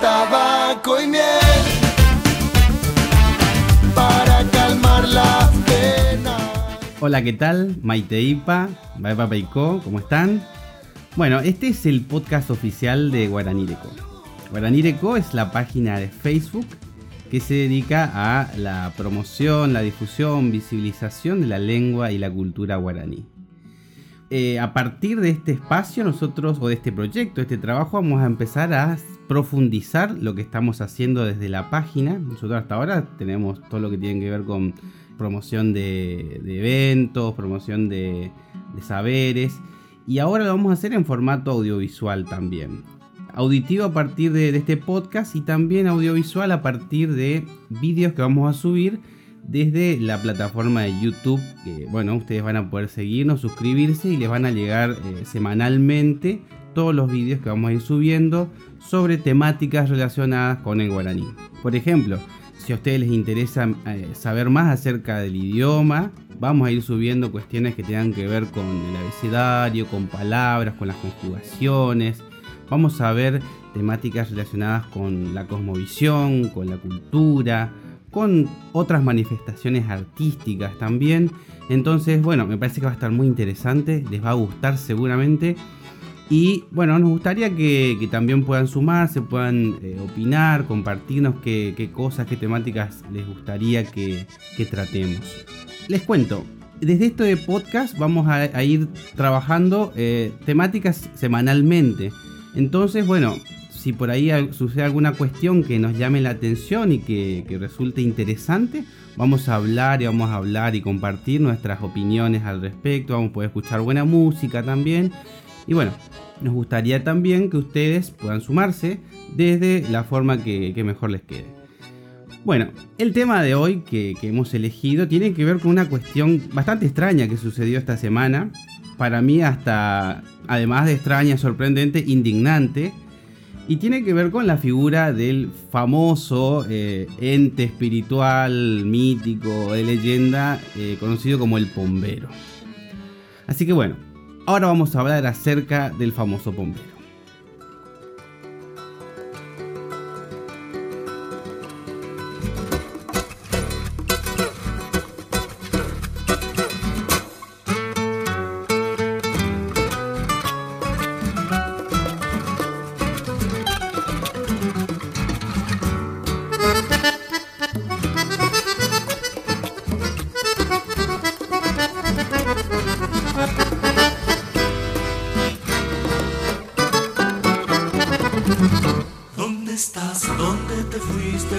tabaco y miel para calmar la pena. Hola, ¿qué tal? Maite Ipa, Baipa Peiko, ¿cómo están? Bueno, este es el podcast oficial de Guaranireco. Guaranireco es la página de Facebook que se dedica a la promoción, la difusión, visibilización de la lengua y la cultura guaraní. Eh, a partir de este espacio nosotros, o de este proyecto, este trabajo, vamos a empezar a profundizar lo que estamos haciendo desde la página. Nosotros hasta ahora tenemos todo lo que tiene que ver con promoción de, eventos, promoción de, saberes, y ahora lo vamos a hacer en formato audiovisual también auditivo a partir de, este podcast y también audiovisual a partir de vídeos que vamos a subir desde la plataforma de YouTube. Que, bueno, ustedes van a poder seguirnos, suscribirse y les van a llegar eh, semanalmente todos los vídeos que vamos a ir subiendo sobre temáticas relacionadas con el guaraní. Por ejemplo, si a ustedes les interesa eh, saber más acerca del idioma, vamos a ir subiendo cuestiones que tengan que ver con el abecedario, con palabras, con las conjugaciones, Vamos a ver temáticas relacionadas con la cosmovisión, con la cultura, con otras manifestaciones artísticas también. Entonces, bueno, me parece que va a estar muy interesante, les va a gustar seguramente. Y bueno, nos gustaría que, también puedan sumarse, puedan eh, opinar, compartirnos qué, cosas, qué temáticas les gustaría que, tratemos. Les cuento, desde esto de podcast vamos a, ir trabajando eh, temáticas semanalmente. Entonces, bueno, si por ahí sucede alguna cuestión que nos llame la atención y que, resulte interesante, vamos a hablar y vamos a hablar y compartir nuestras opiniones al respecto. Vamos a poder escuchar buena música también. Y bueno, nos gustaría también que ustedes puedan sumarse desde la forma que, mejor les quede. Bueno, el tema de hoy que, hemos elegido tiene que ver con una cuestión bastante extraña que sucedió esta semana para mí hasta, además de extraña, sorprendente, indignante. Y tiene que ver con la figura del famoso eh, ente espiritual, mítico, de leyenda, eh, conocido como el Pombero. Así que bueno, ahora vamos a hablar acerca del famoso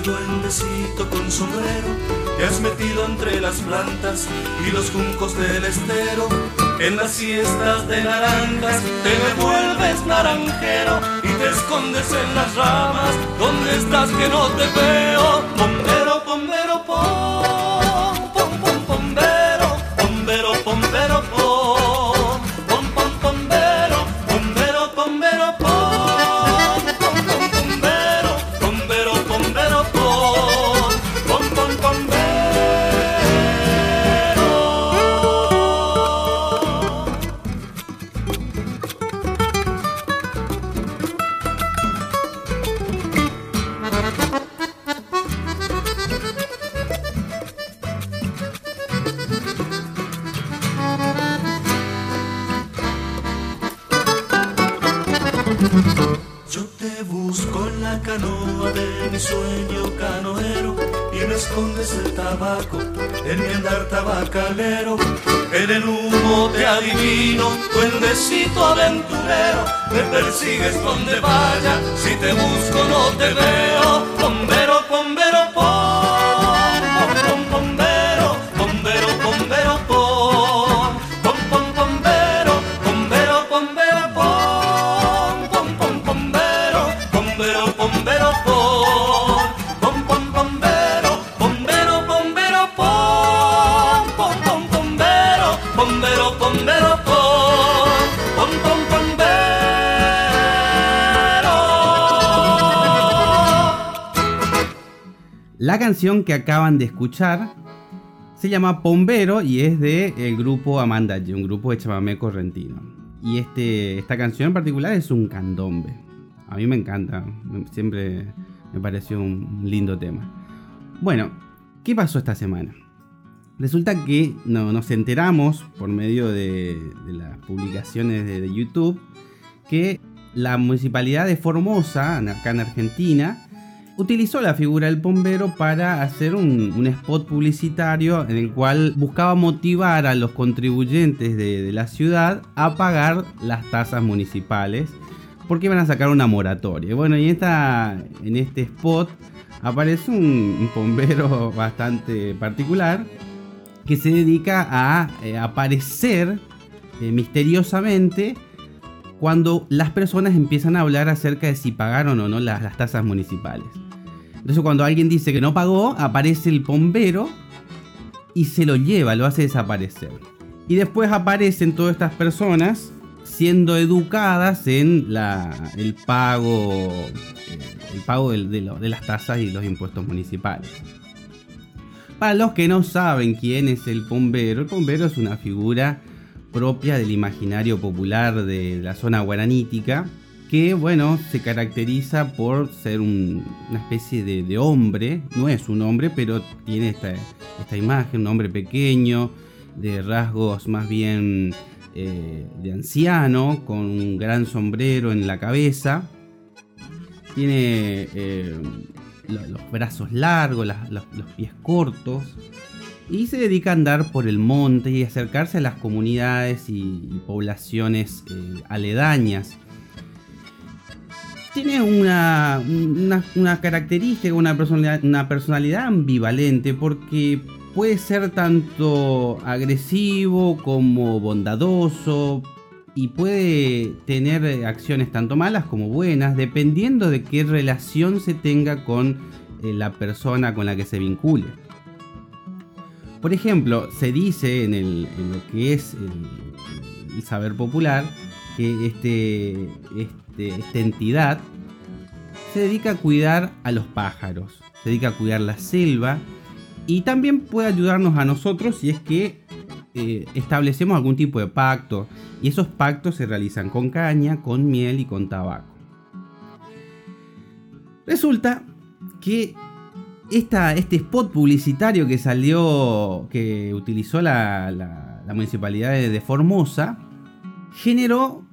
Pombero. y los juncos del estero. En las siestas de naranjas te vuelves naranjero y te escondes en las ramas. ¿Dónde estás que no te veo? Bombero, bombero, pom, Yo te busco en la canoa de mi sueño canoero y me escondes el tabaco en mi andar tabacalero. En el humo te adivino, duendecito aventurero, me persigues donde vaya, si te busco no te veo. Bombero, bombero, La canción que acaban de escuchar se llama Pombero y es de el grupo Amanda G, un grupo de chamamé correntino. Y este, esta canción en particular es un candombe. a mí me encanta, siempre me pareció un lindo tema. Bueno, ¿qué pasó esta semana? Resulta que nos enteramos por medio de, las publicaciones de, YouTube que la municipalidad de Formosa, acá en Argentina, utilizó la figura del bombero para hacer un, spot publicitario en el cual buscaba motivar a los contribuyentes de, la ciudad a pagar las tasas municipales porque iban a sacar una moratoria. Bueno, y esta, en este spot aparece un, bombero bastante particular que se dedica a eh, aparecer eh, misteriosamente cuando las personas empiezan a hablar acerca de si pagaron o no las, tasas municipales. Entonces cuando alguien dice que no pagó, aparece el bombero y se lo lleva, lo hace desaparecer. Y después aparecen todas estas personas siendo educadas en el pago, eh, el pago de, de las tasas y los impuestos municipales. Para los que no saben quién es el bombero, el bombero es una figura propia del imaginario popular de la zona guaranítica, que bueno, se caracteriza por ser una especie de, hombre, no es un hombre, pero tiene esta, imagen, un hombre pequeño, de rasgos más bien eh, de anciano, con un gran sombrero en la cabeza. Tiene eh, los brazos largos, los pies cortos y se dedica a andar por el monte y acercarse a las comunidades y, poblaciones eh, aledañas. Tiene una, una, característica, una personalidad, una personalidad ambivalente porque puede ser tanto agresivo como bondadoso y puede tener acciones tanto malas como buenas dependiendo de qué relación se tenga con eh, la persona con la que se vincule. Por ejemplo, se dice en, lo que es el, saber popular que este, este, esta entidad se dedica a cuidar a los pájaros, se dedica a cuidar la selva y también puede ayudarnos a nosotros si es que eh, establecemos algún tipo de pacto y esos pactos se realizan con caña, con miel y con tabaco. Resulta que este spot publicitario que salió, que utilizó la, municipalidad de Formosa, generó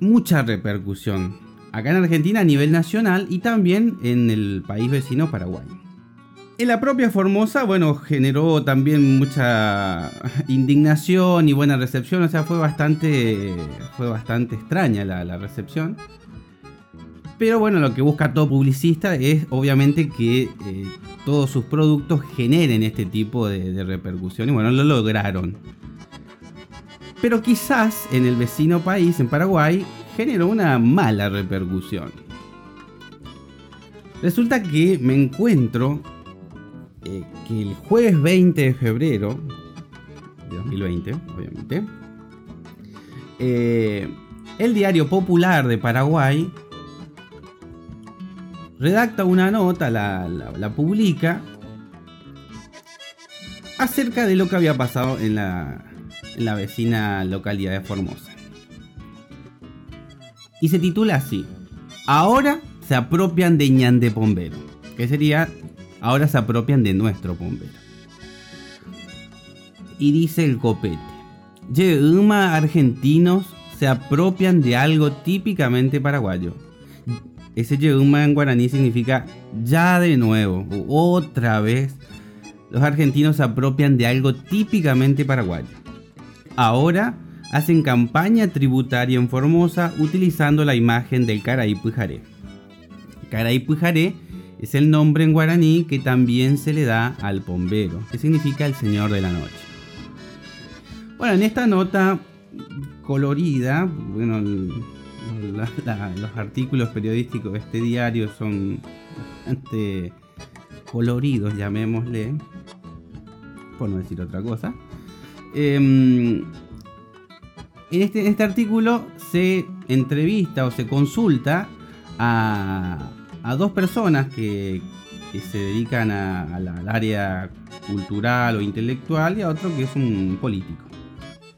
mucha repercusión acá en Argentina a nivel nacional y también en el país vecino Paraguay. En la propia Formosa, bueno, generó también mucha indignación y buena recepción, o sea, fue bastante, fue bastante extraña la recepción. Pero bueno, lo que busca todo publicista es obviamente que eh, todos sus productos generen este tipo de, repercusión. Y bueno, lo lograron. Pero quizás en el vecino país, en Paraguay, generó una mala repercusión. Resulta que me encuentro eh, que el jueves 20 de febrero de 2020, obviamente, eh, el diario popular de Paraguay redacta una nota, la, publica, acerca de lo que había pasado en la, en la vecina localidad de Formosa. Y se titula así, ahora se apropian de Ñande Pombero, que sería, ahora se apropian de nuestro Pombero. Y dice el copete, Yeuma argentinos se apropian de algo típicamente paraguayo ese Yeuma en guaraní significa ya de nuevo, otra vez. Los argentinos se apropian de algo típicamente paraguayo. Ahora hacen campaña tributaria en Formosa utilizando la imagen del Caraí Pujaré. Caraí Pujaré es el nombre en guaraní que también se le da al pombero, que significa el señor de la noche. Bueno, en esta nota colorida, bueno, los artículos periodísticos de este diario son bastante coloridos, llamémosle, por no decir otra cosa. Em, en, este, en, este, artículo se entrevista o se consulta a, dos personas que, se dedican al área cultural o intelectual y a otro que es un político.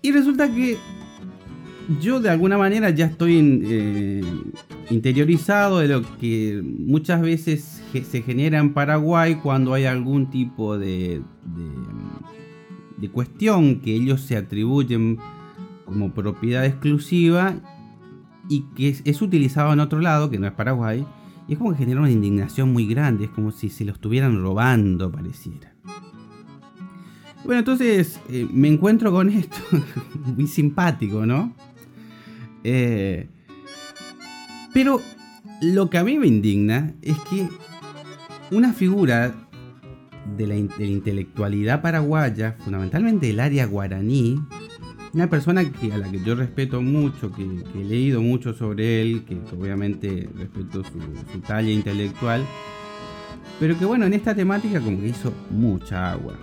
Y resulta que yo de alguna manera ya estoy eh, interiorizado de lo que muchas veces se genera en Paraguay cuando hay algún tipo de, cuestión que ellos se atribuyen como propiedad exclusiva y que es, es, utilizado en otro lado, que no es Paraguay, y es como que genera una indignación muy grande, es como si se lo estuvieran robando, pareciera. Bueno, entonces eh, me encuentro con esto, muy simpático, ¿no? Eh, pero lo que a mí me indigna es que una figura de la, intelectualidad paraguaya, fundamentalmente del área guaraní, una persona a la que yo respeto mucho, que, he leído mucho sobre él, que, obviamente respeto su, talla intelectual, pero que bueno, en esta temática como que hizo mucha agua.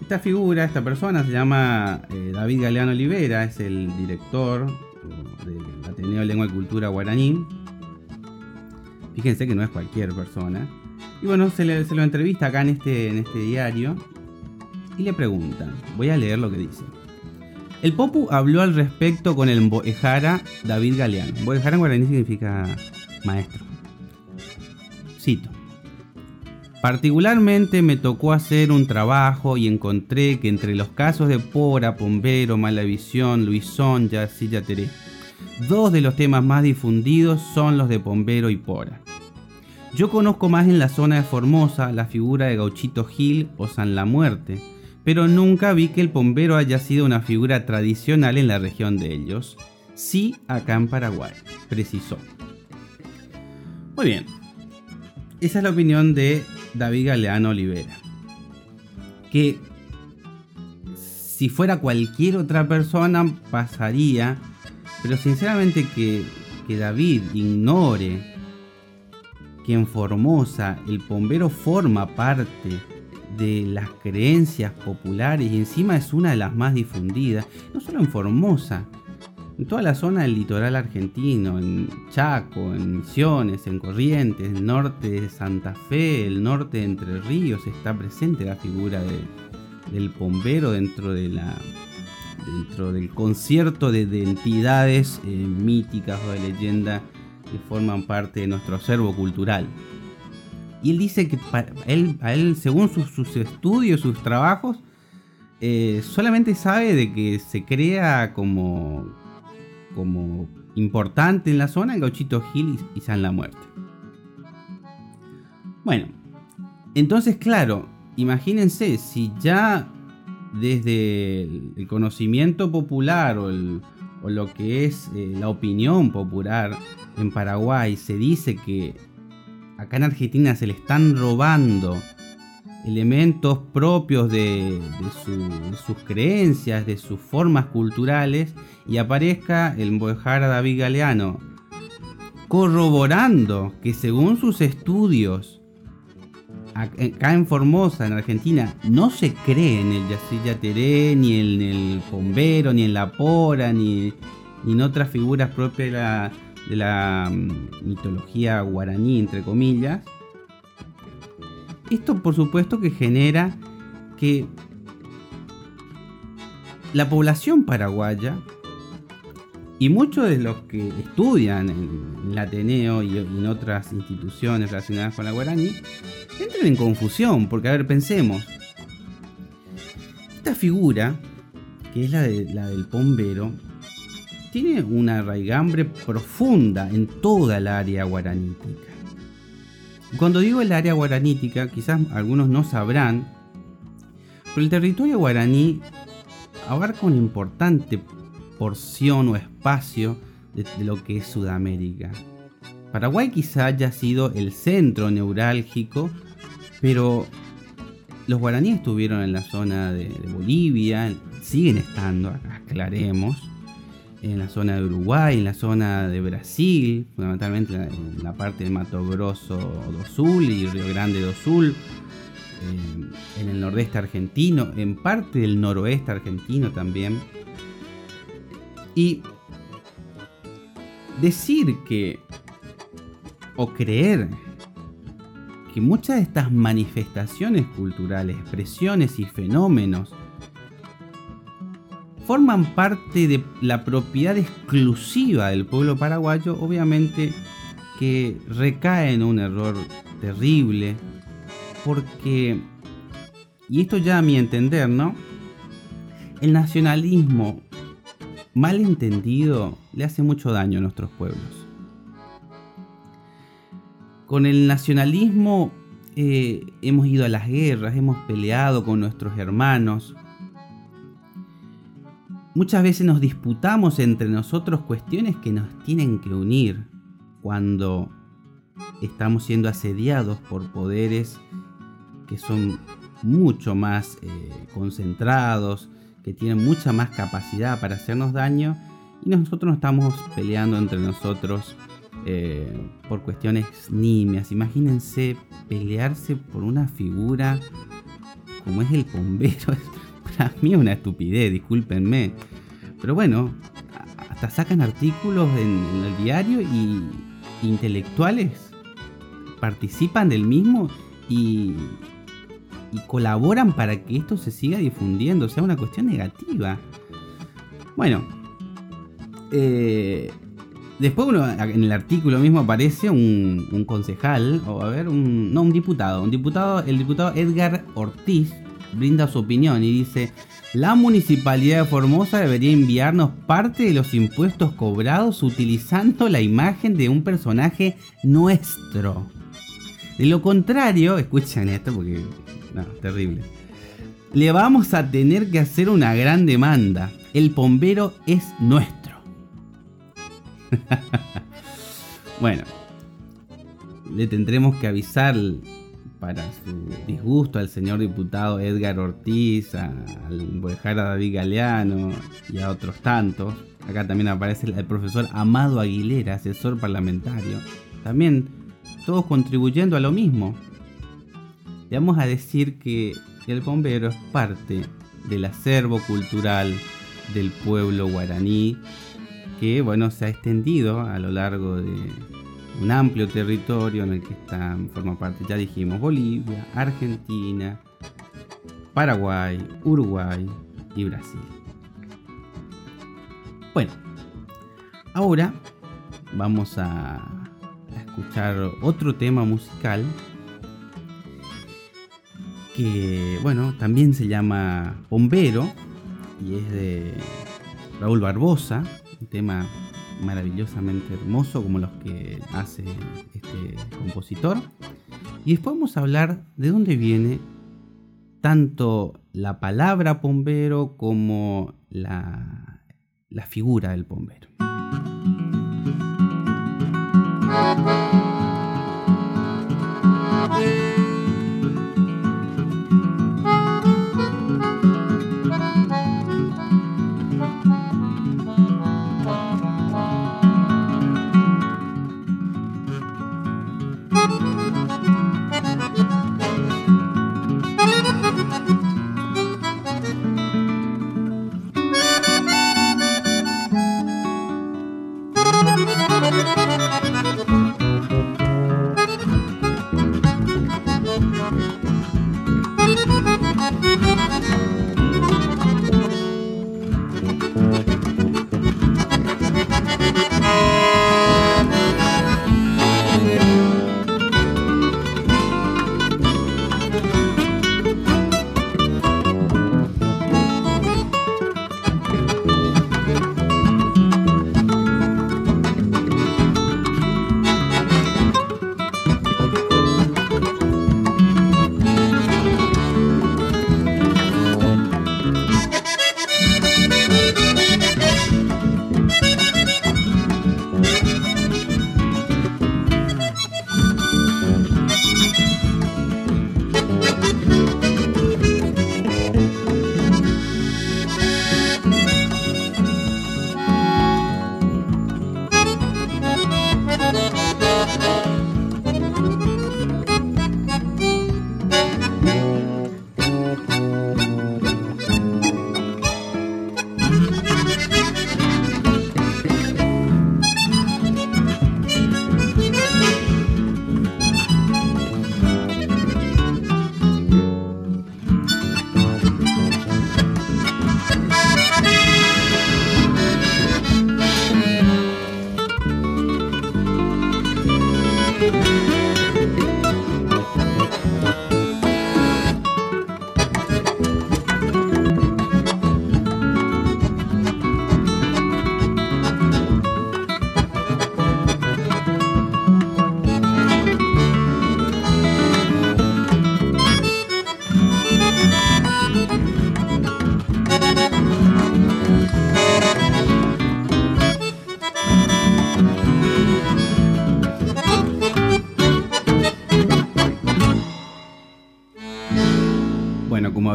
Esta figura, esta persona se llama eh, David Galeano Olivera, es el director del Ateneo de Lengua y Cultura Guaraní. Fíjense que no es cualquier persona. Y bueno, se, lo entrevista acá en este, en este diario y le preguntan. Voy a leer lo que dice. El Popu habló al respecto con el Mboejara David Galeano. Mboejara en guaraní significa maestro. Cito. Particularmente me tocó hacer un trabajo y encontré que entre los casos de Pora, Pombero, Malavisión, Luisón, Yacilla Teré, dos de los temas más difundidos son los de Pombero y Pora. Yo conozco más en la zona de Formosa la figura de Gauchito Gil o San La Muerte, pero nunca vi que el Pombero haya sido una figura tradicional en la región de ellos. Sí acá en Paraguay, precisó. Muy bien, esa es la opinión de David Galeano Olivera. Que si fuera cualquier otra persona pasaría, pero sinceramente que, que David ignore que en Formosa el bombero forma parte de las creencias populares y encima es una de las más difundidas, no solo en Formosa, en toda la zona del litoral argentino, en Chaco, en Misiones, en Corrientes, el norte de Santa Fe, el norte de Entre Ríos, está presente la figura del bombero dentro del concierto de, entidades eh, míticas o de leyenda que forman parte de nuestro acervo cultural. Y él dice que él, a él, según sus, estudios, sus trabajos, eh, solamente sabe de que se crea como, como importante en la zona el Gauchito Gil y, San La Muerte. Bueno, entonces claro, imagínense, si ya desde el conocimiento popular o, lo que es eh, la opinión popular en Paraguay se dice que acá en Argentina se le están robando elementos propios de, sus creencias, de sus formas culturales, y aparezca el Mbojara David Galeano corroborando que según sus estudios, acá en Formosa, en Argentina, no se cree en el Yacilla ni en el Bombero, ni en la Pora, ni, en otras figuras propias de la, de la mm, mitología guaraní, entre comillas, esto por supuesto que genera que la población paraguaya y muchos de los que estudian en, el Ateneo y en otras instituciones relacionadas con la guaraní entran en confusión, porque a ver, pensemos, esta figura, que es la, de, la del pombero, tiene una raigambre profunda en toda el área guaranítica. Cuando digo el área guaranítica, quizás algunos no sabrán, pero el territorio guaraní abarca una importante porción o espacio de, lo que es Sudamérica. Paraguay quizá haya sido el centro neurálgico, pero los guaraníes estuvieron en la zona de Bolivia, siguen estando, aclaremos, en la zona de Uruguay, en la zona de Brasil, fundamentalmente en la parte de Mato Grosso do Sul y Río Grande do Sul, eh, en el nordeste argentino, en parte del noroeste argentino también. Y decir que, o creer que muchas de estas manifestaciones culturales, expresiones y fenómenos forman parte de la propiedad exclusiva del pueblo paraguayo, obviamente que recae en un error terrible, porque, y esto ya a mi entender, ¿no? El nacionalismo mal entendido le hace mucho daño a nuestros pueblos. Con el nacionalismo eh, hemos ido a las guerras, hemos peleado con nuestros hermanos, Muchas veces nos disputamos entre nosotros cuestiones que nos tienen que unir cuando estamos siendo asediados por poderes que son mucho más eh, concentrados, que tienen mucha más capacidad para hacernos daño y nosotros nos estamos peleando entre nosotros eh, por cuestiones nimias. Imagínense pelearse por una figura como es el bombero. Para mí es una estupidez, discúlpenme. Pero bueno, hasta sacan artículos en, el diario y intelectuales participan del mismo y, y colaboran para que esto se siga difundiendo, o sea, una cuestión negativa. Bueno, eh, después en el artículo mismo aparece un, un, concejal, o a ver, un, no, un diputado, un diputado, el diputado Edgar Ortiz brinda su opinión y dice, la municipalidad de Formosa debería enviarnos parte de los impuestos cobrados utilizando la imagen de un personaje nuestro. De lo contrario, escuchen esto porque... Terrible. Le vamos a tener que hacer una gran demanda. El bombero es nuestro. bueno, le tendremos que avisar para su disgusto al señor diputado Edgar Ortiz, al Bojara David Galeano y a otros tantos. Acá también aparece el profesor Amado Aguilera, asesor parlamentario. También todos contribuyendo a lo mismo. Le vamos a decir que el bombero es parte del acervo cultural del pueblo guaraní que bueno se ha extendido a lo largo de un amplio territorio en el que están, forma parte, ya dijimos, Bolivia, Argentina, Paraguay, Uruguay y Brasil. Bueno, ahora vamos a, escuchar otro tema musical que, bueno, también se llama Bombero y es de Raúl Barbosa, un tema maravillosamente hermoso como los que hace este compositor. Y después vamos a hablar de dónde viene tanto la palabra bombero como la, la figura del bombero.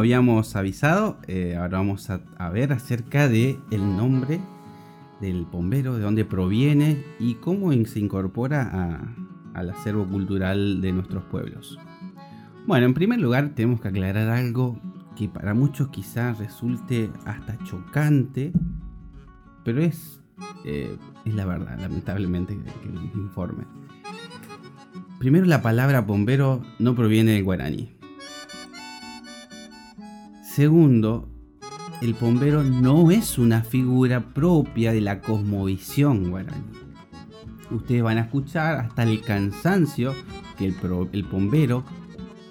Habíamos avisado, eh, ahora vamos a, ver acerca de nombre del bombero, de dónde proviene y cómo se incorpora al acervo cultural de nuestros pueblos. Bueno, en primer lugar tenemos que aclarar algo que para muchos quizás resulte hasta chocante, pero es, eh, es la verdad, lamentablemente, que les informe. Primero, la palabra bombero no proviene del guaraní. Segundo, el bombero no es una figura propia de la cosmovisión guaraní. Ustedes van a escuchar hasta el cansancio que el, el bombero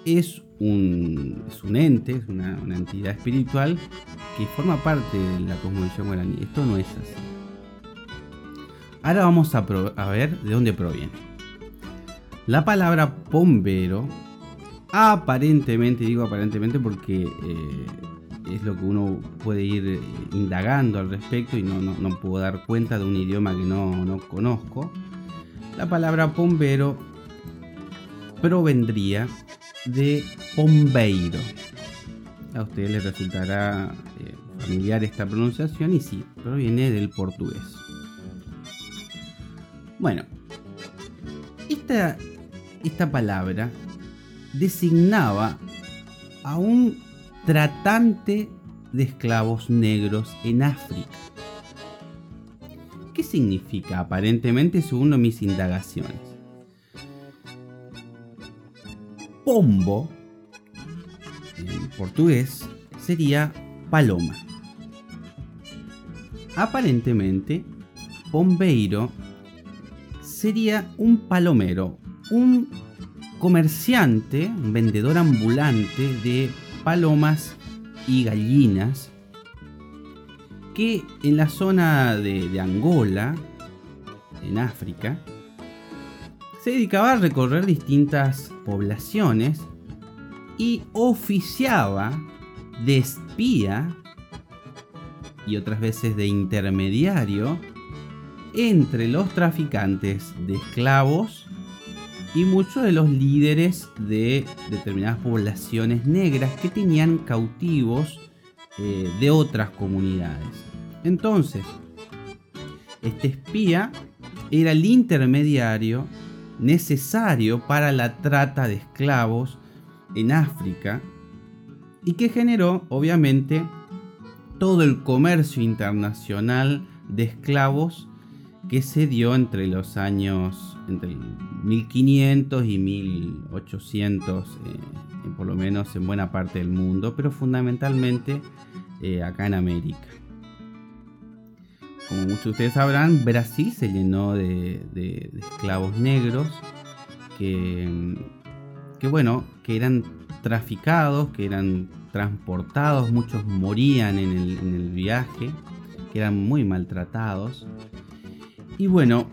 es un, ente, es una, entidad espiritual que forma parte de la cosmovisión guaraní. Esto no es así. Ahora vamos a, a ver de dónde proviene. La palabra bombero, aparentemente, digo aparentemente porque eh, es lo que uno puede ir indagando al respecto y no, no, puedo dar cuenta de un idioma que no, conozco. La palabra bombero provendría de pombeiro. A ustedes les resultará eh, familiar esta pronunciación y sí, proviene del portugués. Bueno, esta esta palabra designaba a un tratante de esclavos negros en África. ¿Qué significa aparentemente según mis indagaciones? Pombo, en portugués, sería paloma. Aparentemente, pombeiro sería un palomero, un comerciante, un vendedor ambulante de palomas y gallinas que en la zona de, Angola, en África, se dedicaba a recorrer distintas poblaciones y oficiaba de espía y otras veces de intermediario entre los traficantes de esclavos y muchos de los líderes de determinadas poblaciones negras que tenían cautivos eh, de otras comunidades. Entonces, este espía era el intermediario necesario para la trata de esclavos en África y que generó obviamente todo el comercio internacional de esclavos que se dio entre los años entre 1500 y 1800, eh, por lo menos en buena parte del mundo, pero fundamentalmente eh, acá en América. Como muchos de ustedes sabrán, Brasil se llenó de, esclavos negros que, que, bueno, que eran traficados, que eran transportados, muchos morían en el, en el viaje, que eran muy maltratados. Y bueno,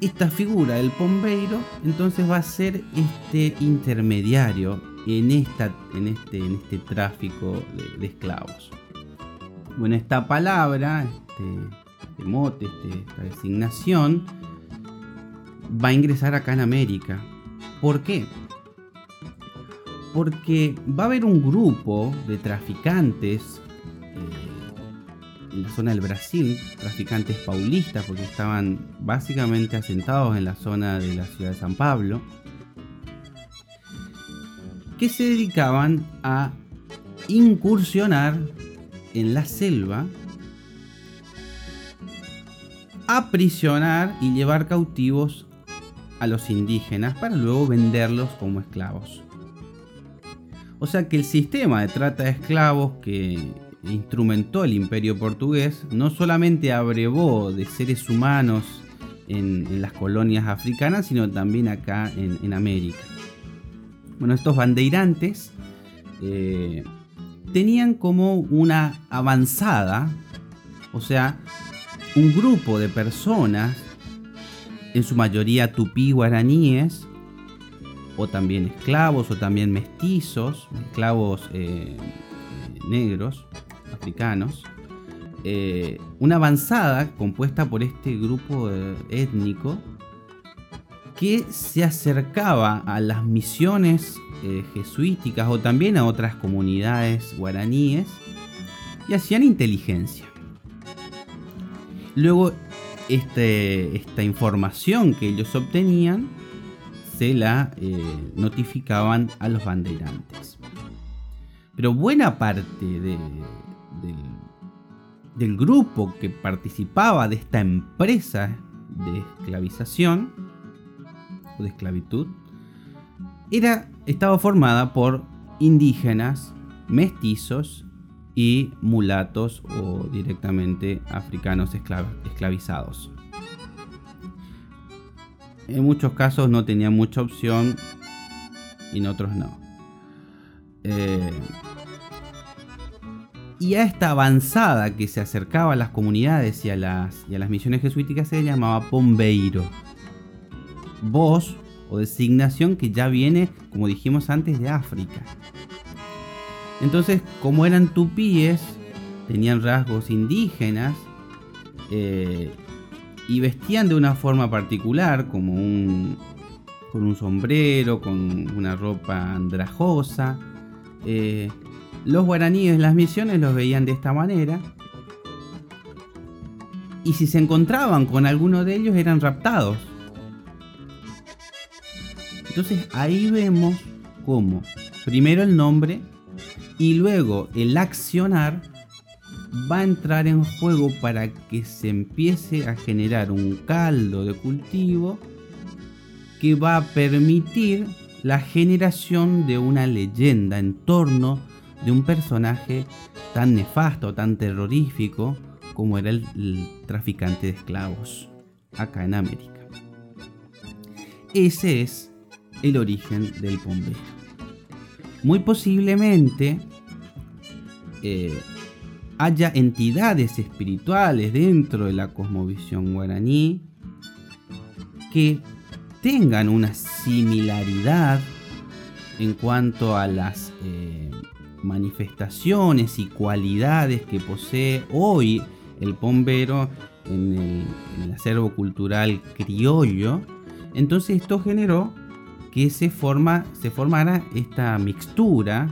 esta figura del pombeiro entonces va a ser este intermediario en, esta, en, este, en este tráfico de, esclavos. Bueno, esta palabra, este, mote, este, esta designación, va a ingresar acá en América. ¿Por qué? Porque va a haber un grupo de traficantes la zona del Brasil, traficantes paulistas, porque estaban básicamente asentados en la zona de la ciudad de San Pablo, que se dedicaban a incursionar en la selva, aprisionar y llevar cautivos a los indígenas para luego venderlos como esclavos. O sea que el sistema de trata de esclavos que instrumentó el imperio portugués, no solamente abrevó de seres humanos en, las colonias africanas, sino también acá en, América. Bueno, estos bandeirantes eh, tenían como una avanzada, o sea, un grupo de personas, en su mayoría tupí guaraníes, o también esclavos, o también mestizos, esclavos eh, negros, africanos, eh, una avanzada compuesta por este grupo étnico que se acercaba a las misiones eh, jesuíticas o también a otras comunidades guaraníes y hacían inteligencia. Luego este, esta información que ellos obtenían se la eh, notificaban a los bandeirantes. Pero buena parte de, del grupo que participaba de esta empresa de esclavización o de esclavitud era, estaba formada por indígenas, mestizos y mulatos o directamente africanos esclavizados. En muchos casos no tenía mucha opción y en otros no. Eh, y a esta avanzada que se acercaba a las comunidades y a las, y a las misiones jesuíticas se llamaba Pombeiro. Voz o designación que ya viene, como dijimos antes, de África. Entonces, como eran tupíes, tenían rasgos indígenas eh, y vestían de una forma particular, como un, con un sombrero, con una ropa andrajosa. Eh, los guaraníes, las misiones los veían de esta manera. Y si se encontraban con alguno de ellos eran raptados. Entonces ahí vemos cómo primero el nombre y luego el accionar va a entrar en juego para que se empiece a generar un caldo de cultivo que va a permitir la generación de una leyenda en torno de un personaje tan nefasto, tan terrorífico como era el, traficante de esclavos acá en América. Ese es el origen del bombero. Muy posiblemente eh, haya entidades espirituales dentro de la cosmovisión guaraní que tengan una similaridad en cuanto a las eh, manifestaciones y cualidades que posee hoy el bombero en el, acervo cultural criollo. Entonces esto generó que se, forma, se formara esta mixtura,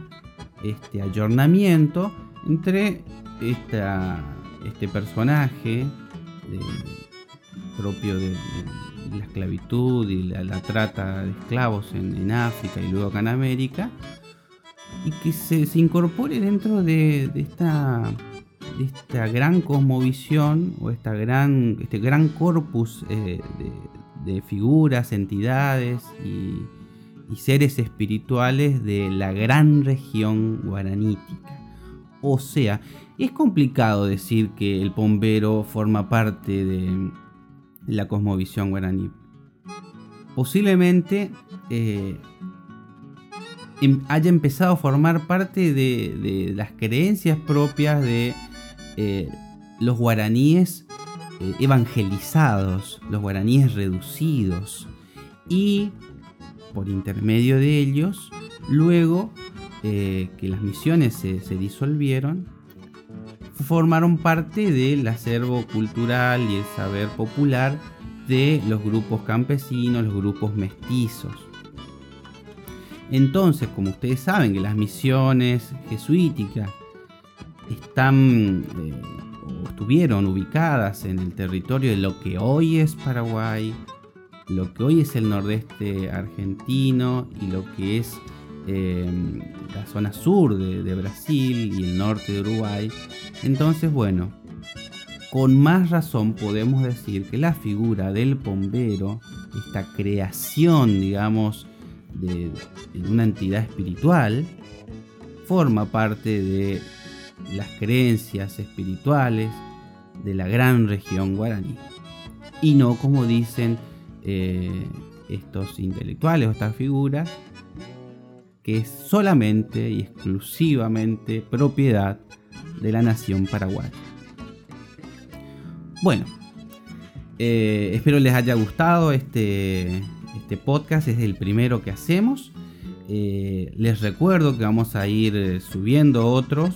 este ayornamiento entre este personaje propio de, la esclavitud y la, trata de esclavos en, África y luego acá en América, y que se, incorpore dentro de, esta, esta gran cosmovisión o esta gran, este gran corpus eh, de, figuras, entidades y, y seres espirituales de la gran región guaranítica. O sea, es complicado decir que el bombero forma parte de la cosmovisión guaraní. Posiblemente eh, haya empezado a formar parte de, las creencias propias de eh, los guaraníes eh, evangelizados, los guaraníes reducidos. Y por intermedio de ellos, luego que las misiones se disolvieron, formaron parte del acervo cultural y el saber popular de los grupos campesinos, los grupos mestizos. Entonces, como ustedes saben que las misiones jesuíticas están eh, o estuvieron ubicadas en el territorio de lo que hoy es Paraguay, lo que hoy es el nordeste argentino y lo que es eh, la zona sur de Brasil y el norte de Uruguay, entonces, bueno, con más razón podemos decir que la figura del bombero, esta creación, digamos, de, una entidad espiritual, forma parte de las creencias espirituales de la gran región guaraní. Y no como dicen eh, estos intelectuales o estas figuras, que es solamente y exclusivamente propiedad de la nación paraguaya. Bueno, eh, espero les haya gustado este, este podcast, es el primero que hacemos. Eh, les recuerdo que vamos a ir subiendo otros,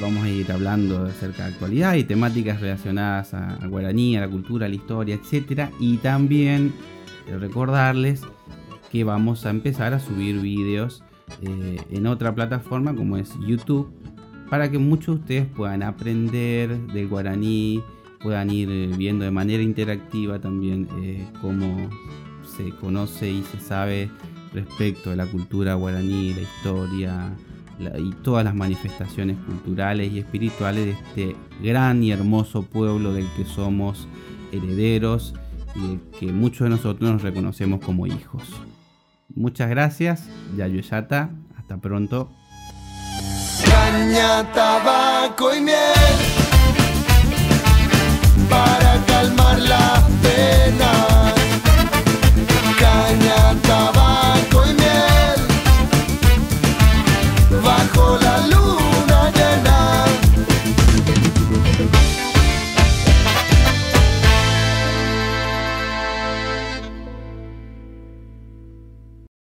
vamos a ir hablando acerca de actualidad y temáticas relacionadas a, Guaraní, a la cultura, a la historia, etc. Y también recordarles que vamos a empezar a subir vídeos eh, en otra plataforma como es YouTube para que muchos de ustedes puedan aprender del guaraní, puedan ir eh, viendo de manera interactiva también eh, cómo se conoce y se sabe respecto a la cultura guaraní, la historia y todas las manifestaciones culturales y espirituales de este gran y hermoso pueblo del que somos herederos y del que muchos de nosotros nos reconocemos como hijos. Muchas gracias, Yayo Yata, hasta pronto tabaco y miel. Bajo la luz.